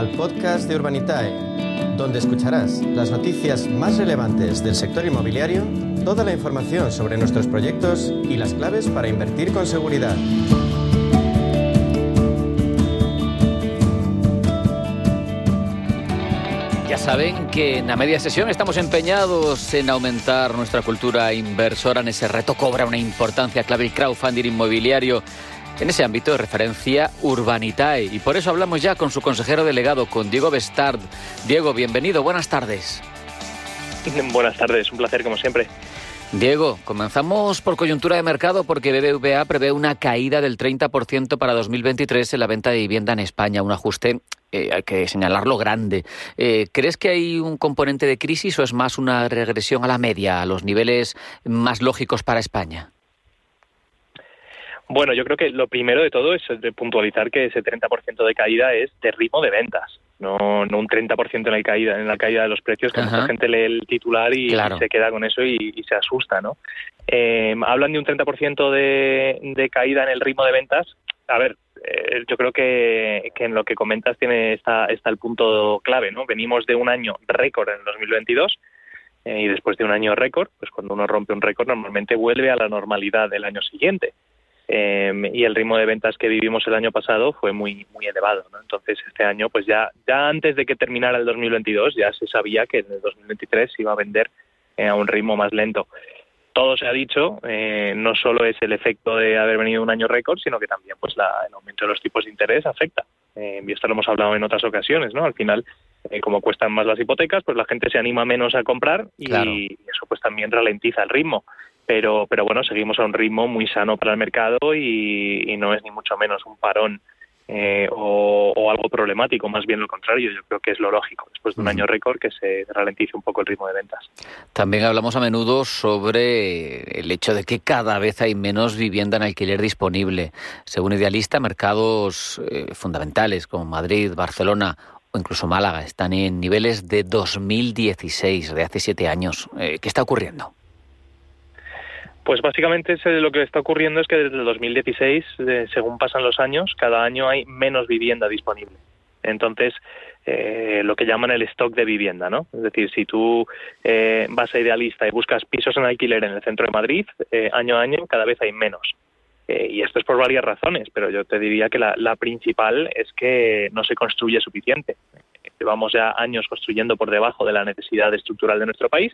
al podcast de Urbanitae, donde escucharás las noticias más relevantes del sector inmobiliario, toda la información sobre nuestros proyectos y las claves para invertir con seguridad. Ya saben que en la media sesión estamos empeñados en aumentar nuestra cultura inversora. En ese reto cobra una importancia clave el crowdfunding inmobiliario en ese ámbito de referencia Urbanitae. Y por eso hablamos ya con su consejero delegado, con Diego Bestard. Diego, bienvenido, buenas tardes. Buenas tardes, un placer como siempre. Diego, comenzamos por coyuntura de mercado porque BBVA prevé una caída del 30% para 2023 en la venta de vivienda en España, un ajuste, eh, hay que señalarlo, grande. Eh, ¿Crees que hay un componente de crisis o es más una regresión a la media, a los niveles más lógicos para España? Bueno, yo creo que lo primero de todo es puntualizar que ese 30% de caída es de ritmo de ventas, no, no un 30% en la caída en la caída de los precios, que mucha gente lee el titular y, se queda con eso y, se asusta, ¿no? Eh, hablan de un 30% de, de caída en el ritmo de ventas. A ver, eh, yo creo que, que, en lo que comentas tiene está, está el punto clave, ¿no? Venimos de un año récord en el 2022 eh, y después de un año récord, pues cuando uno rompe un récord normalmente vuelve a la normalidad del año siguiente. Em, y el ritmo de ventas que vivimos el año pasado fue muy muy elevado ¿no? entonces este año pues ya ya antes de que terminara el 2022 ya se sabía que en el 2023 se iba a vender eh, a un ritmo más lento. Todo se ha dicho eh, no solo es el efecto de haber venido un año récord sino que también pues la, el aumento de los tipos de interés afecta. Eh, y esto lo hemos hablado en otras ocasiones no al final como cuestan más las hipotecas pues la gente se anima menos a comprar y eso pues también ralentiza el ritmo pero, pero bueno, seguimos a un ritmo muy sano para el mercado y, no es ni mucho menos un parón eh, o, algo problemático, más bien lo contrario. Yo creo que es lo lógico, después de un año récord, que se ralentice un poco el ritmo de ventas. También hablamos a menudo sobre el hecho de que cada vez hay menos vivienda en alquiler disponible. Según Idealista, mercados eh, fundamentales como Madrid, Barcelona o incluso Málaga están en niveles de 2016, de hace siete años. Eh, ¿Qué está ocurriendo? Pues básicamente lo que está ocurriendo es que desde el 2016, según pasan los años, cada año hay menos vivienda disponible. Entonces, eh, lo que llaman el stock de vivienda, ¿no? Es decir, si tú eh, vas a Idealista y buscas pisos en alquiler en el centro de Madrid, eh, año a año cada vez hay menos. y esto es por varias razones, pero yo te diría que la, la principal es que no se construye suficiente. Llevamos ya años construyendo por debajo de la necesidad estructural de nuestro país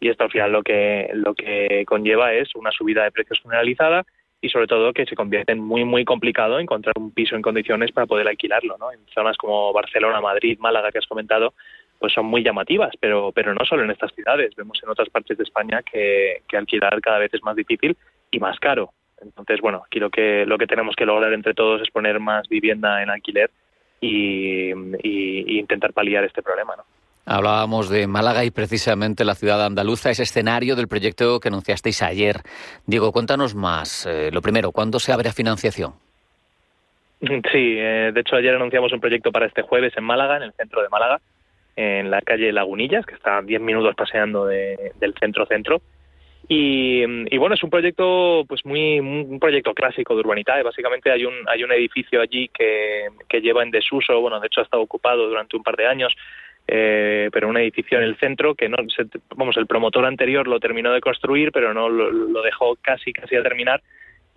y esto al final lo que, lo que conlleva es una subida de precios generalizada y sobre todo que se convierte en muy muy complicado encontrar un piso en condiciones para poder alquilarlo, ¿no? En zonas como Barcelona, Madrid, Málaga que has comentado, pues son muy llamativas, pero pero no solo en estas ciudades, vemos en otras partes de España que, que alquilar cada vez es más difícil y más caro. Entonces, bueno, aquí lo que lo que tenemos que lograr entre todos es poner más vivienda en alquiler y, y intentar paliar este problema, ¿no? Hablábamos de Málaga y precisamente la ciudad andaluza es escenario del proyecto que anunciasteis ayer. Diego, cuéntanos más. Eh, lo primero, ¿cuándo se abre a financiación? Sí, eh, de hecho ayer anunciamos un proyecto para este jueves en Málaga, en el centro de Málaga, en la calle Lagunillas, que está a 10 minutos paseando del centro-centro. Y, bueno, es un proyecto, pues muy, un proyecto clásico de urbanidad. Básicamente hay un, hay un edificio allí que, que lleva en desuso, bueno, de hecho ha estado ocupado durante un par de años eh, pero un edificio en el centro que no, vamos, el promotor anterior lo terminó de construir, pero no lo, dejó casi casi a terminar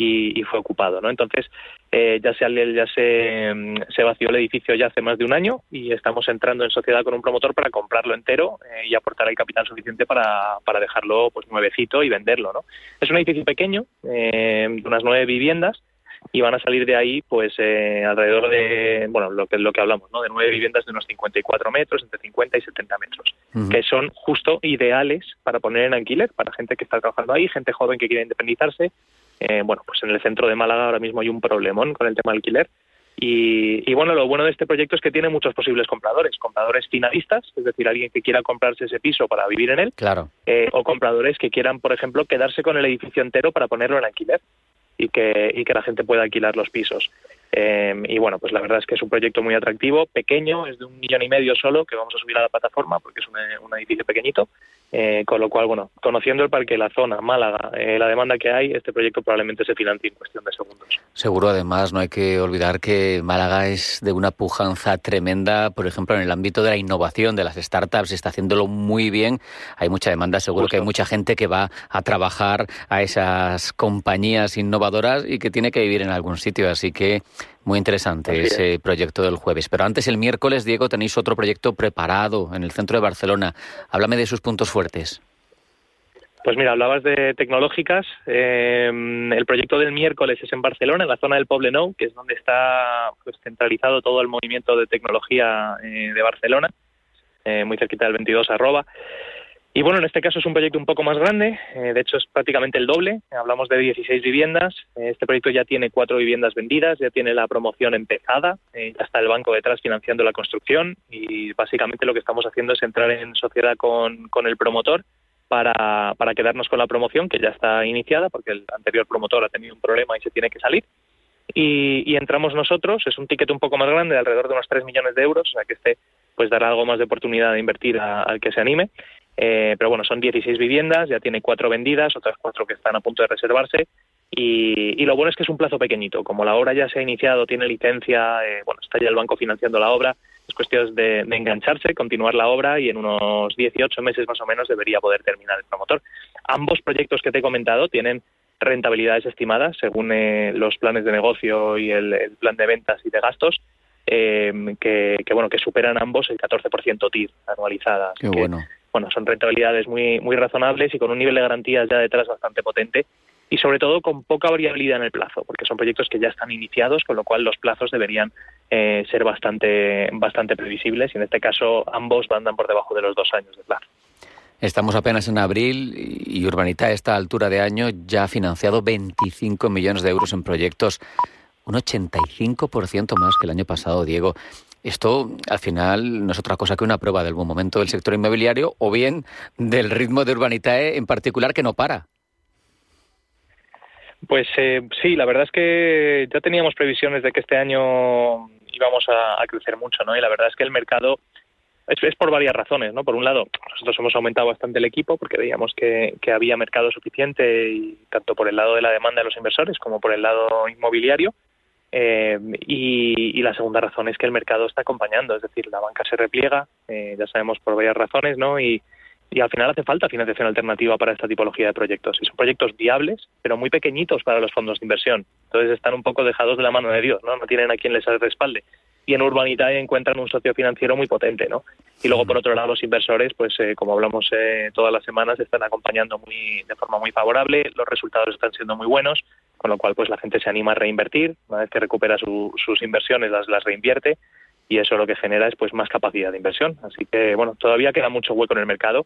y, fue ocupado, ¿no? Entonces eh, ya se ya se, mm, se, vació el edificio ya hace más de un año y estamos entrando en sociedad con un promotor para comprarlo entero eh, y aportar el capital suficiente para, para dejarlo pues nuevecito y venderlo, ¿no? Es un edificio pequeño eh, de unas nueve viviendas y van a salir de ahí pues eh, alrededor de, bueno, lo que lo que hablamos, ¿no? De nueve viviendas de unos 54 metros, entre 50 y 70 metros, que son justo ideales para poner en alquiler para gente que está trabajando ahí, gente joven que quiere independizarse. Eh, bueno, pues en el centro de Málaga ahora mismo hay un problemón con el tema alquiler. Y, bueno, lo bueno de este proyecto es que tiene muchos posibles compradores, compradores finalistas, es decir, alguien que quiera comprarse ese piso para vivir en él, claro. Eh, o compradores que quieran, por ejemplo, quedarse con el edificio entero para ponerlo en alquiler y que, y que la gente pueda alquilar los pisos. Eh, y bueno, pues la verdad es que es un proyecto muy atractivo, pequeño, es de un millón y medio solo que vamos a subir a la plataforma porque es un edificio pequeñito eh, con lo cual, bueno, conociendo el parque, la zona, Málaga, eh, la demanda que hay, este proyecto probablemente se financie en cuestión de segundos. Seguro, además, no hay que olvidar que Málaga es de una pujanza tremenda, por ejemplo, en el ámbito de la innovación, de las startups, está haciéndolo muy bien. Hay mucha demanda, seguro que hay mucha gente que va a trabajar a esas compañías innovadoras y que tiene que vivir en algún sitio, así que muy interesante ese proyecto del jueves. Pero antes, el miércoles, Diego, tenéis otro proyecto preparado en el centro de Barcelona. Háblame de sus puntos fuertes. Pues mira, hablabas de tecnológicas. Eh, el proyecto del miércoles es en Barcelona, en la zona del Poblenou, que es donde está pues, centralizado todo el movimiento de tecnología eh, de Barcelona, eh, muy cerquita del 22 arroba. Y bueno, en este caso es un proyecto un poco más grande, eh, de hecho es prácticamente el doble, hablamos de 16 viviendas, eh, este proyecto ya tiene cuatro viviendas vendidas, ya tiene la promoción empezada, eh, ya está el banco detrás financiando la construcción y básicamente lo que estamos haciendo es entrar en sociedad con, con el promotor para, para quedarnos con la promoción que ya está iniciada porque el anterior promotor ha tenido un problema y se tiene que salir. Y, y, entramos nosotros, es un ticket un poco más grande, de alrededor de unos 3 millones de euros, o sea que este pues dará algo más de oportunidad de invertir al que se anime. Eh, pero bueno, son 16 viviendas, ya tiene cuatro vendidas, otras cuatro que están a punto de reservarse. Y, lo bueno es que es un plazo pequeñito. Como la obra ya se ha iniciado, tiene licencia, eh, bueno, está ya el banco financiando la obra, es cuestión de, engancharse, continuar la obra y en unos 18 meses más o menos debería poder terminar el promotor. Ambos proyectos que te he comentado tienen rentabilidades estimadas según eh, los planes de negocio y el, plan de ventas y de gastos. que, bueno que superan ambos el 14% TIR anualizada. Qué bueno bueno, son rentabilidades muy, muy razonables y con un nivel de garantías ya detrás bastante potente y sobre todo con poca variabilidad en el plazo, porque son proyectos que ya están iniciados, con lo cual los plazos deberían eh, ser bastante, bastante previsibles y en este caso ambos andan por debajo de los dos años de plazo. Estamos apenas en abril y Urbanita a esta altura de año ya ha financiado 25 millones de euros en proyectos, un 85% más que el año pasado, Diego. Esto al final no es otra cosa que una prueba del buen momento del sector inmobiliario o bien del ritmo de Urbanitae en particular que no para. Pues eh, sí, la verdad es que ya teníamos previsiones de que este año íbamos a, crecer mucho, ¿no? Y la verdad es que el mercado es, por varias razones, ¿no? Por un lado, nosotros hemos aumentado bastante el equipo porque veíamos que, que había mercado suficiente y tanto por el lado de la demanda de los inversores como por el lado inmobiliario. Eh, y, la segunda razón es que el mercado está acompañando, es decir, la banca se repliega, eh, ya sabemos por varias razones, ¿no? Y, al final hace falta financiación alternativa para esta tipología de proyectos. Y son proyectos viables, pero muy pequeñitos para los fondos de inversión. Entonces están un poco dejados de la mano de Dios, ¿no? No tienen a quien les respalde. Y en Urbanitae encuentran un socio financiero muy potente, ¿no? Y luego, por otro lado, los inversores, pues eh, como hablamos todas las semanas, están acompañando muy, de forma muy favorable, los resultados están siendo muy buenos con lo cual pues la gente se anima a reinvertir, una vez que recupera sus inversiones las, las reinvierte y eso lo que genera es pues más capacidad de inversión. Así que bueno, todavía queda mucho hueco en el mercado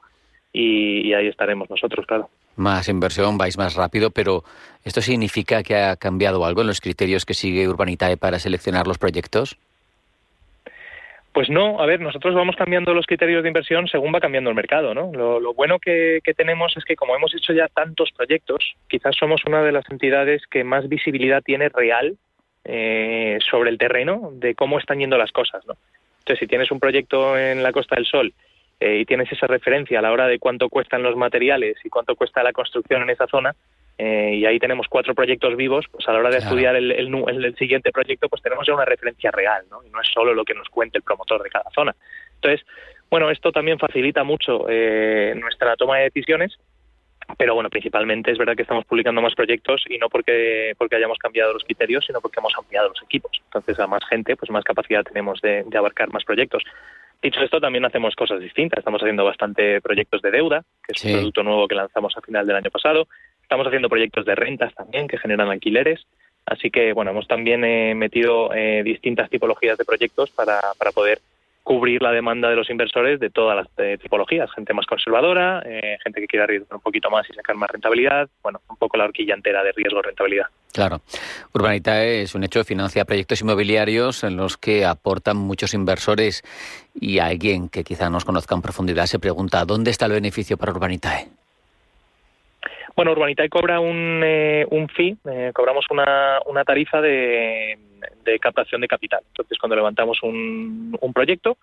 y, ahí estaremos nosotros, claro. Más inversión, vais más rápido, pero ¿esto significa que ha cambiado algo en los criterios que sigue Urbanitae para seleccionar los proyectos? Pues no, a ver, nosotros vamos cambiando los criterios de inversión según va cambiando el mercado, ¿no? Lo, bueno que, tenemos es que como hemos hecho ya tantos proyectos, quizás somos una de las entidades que más visibilidad tiene real eh, sobre el terreno de cómo están yendo las cosas, ¿no? Entonces, si tienes un proyecto en la Costa del Sol eh, y tienes esa referencia a la hora de cuánto cuestan los materiales y cuánto cuesta la construcción en esa zona, eh, y ahí tenemos cuatro proyectos vivos, pues a la hora de estudiar el, el, siguiente proyecto, pues tenemos ya una referencia real, ¿no? Y no es solo lo que nos cuente el promotor de cada zona. Entonces, bueno, esto también facilita mucho eh, nuestra toma de decisiones, pero bueno, principalmente es verdad que estamos publicando más proyectos y no porque, porque hayamos cambiado los criterios, sino porque hemos ampliado los equipos. Entonces, a más gente, pues más capacidad tenemos de, de abarcar más proyectos. Dicho esto, también hacemos cosas distintas. Estamos haciendo bastante proyectos de deuda, que es un producto nuevo que lanzamos a final del año pasado. Estamos haciendo proyectos de rentas también que generan alquileres. Así que, bueno, hemos también eh, metido eh, distintas tipologías de proyectos para, para poder cubrir la demanda de los inversores de todas las eh, tipologías, gente más conservadora, gente que quiera arriesgar un poquito más y sacar más rentabilidad, bueno, un poco la horquilla entera de riesgo-rentabilidad. Claro. Urbanitae es un hecho, financia proyectos inmobiliarios en los que aportan muchos inversores y alguien que quizá nos conozca en profundidad se pregunta, ¿dónde está el beneficio para Urbanitae? Bueno, Urbanitae cobra un, eh, un fee, eh, cobramos una, una tarifa de, de, captación de capital. Entonces, cuando levantamos un, un proyecto,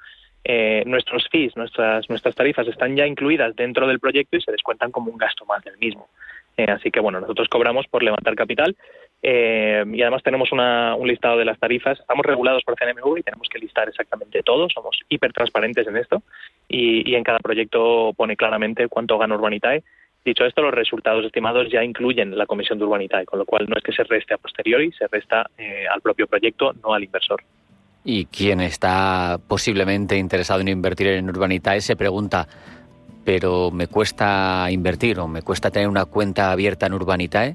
eh, nuestros fees, nuestras, nuestras tarifas están ya incluidas dentro del proyecto y se descuentan como un gasto más del mismo. Así que, bueno, nosotros cobramos por levantar capital y además tenemos una, un listado de las tarifas. Estamos regulados por CNMV y tenemos que listar exactamente todo. Somos hiper transparentes en esto y, y en cada proyecto pone claramente cuánto gana Urbanitae Dicho esto, los resultados estimados ya incluyen la comisión de Urbanitae, con lo cual no es que se reste a posteriori, se resta eh, al propio proyecto, no al inversor. Y quien está posiblemente interesado en invertir en Urbanitae se pregunta, ¿pero me cuesta invertir o me cuesta tener una cuenta abierta en Urbanitae?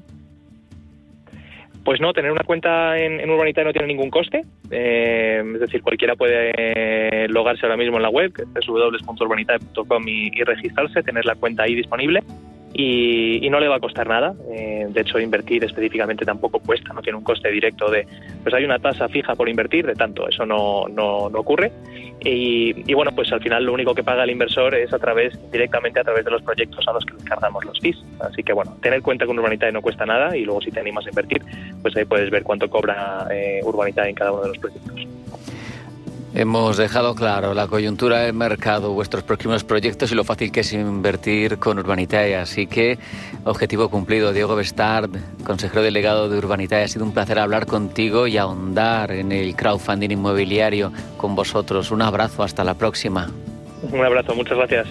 Pues no, tener una cuenta en, Urbanitae no tiene ningún coste. Eh, es decir, cualquiera puede eh, logarse ahora mismo en la web, www.urbanitae.com y, y registrarse, tener la cuenta ahí disponible y, no le va a costar nada. Eh, de hecho, invertir específicamente tampoco cuesta, no tiene un coste directo de, pues hay una tasa fija por invertir de tanto, eso no, no, no ocurre. Y, bueno, pues al final lo único que paga el inversor es a través, directamente a través de los proyectos a los que cargamos los fees. Así que bueno, tener cuenta con Urbanitae no cuesta nada y luego si te animas a invertir, pues ahí puedes ver cuánto cobra eh, en cada uno de los proyectos. Hemos dejado claro la coyuntura del mercado, vuestros próximos proyectos y lo fácil que es invertir con Urbanitae. Así que, objetivo cumplido. Diego Bestard, consejero delegado de Urbanitae, ha sido un placer hablar contigo y ahondar en el crowdfunding inmobiliario con vosotros. Un abrazo, hasta la próxima. Un abrazo, muchas gracias.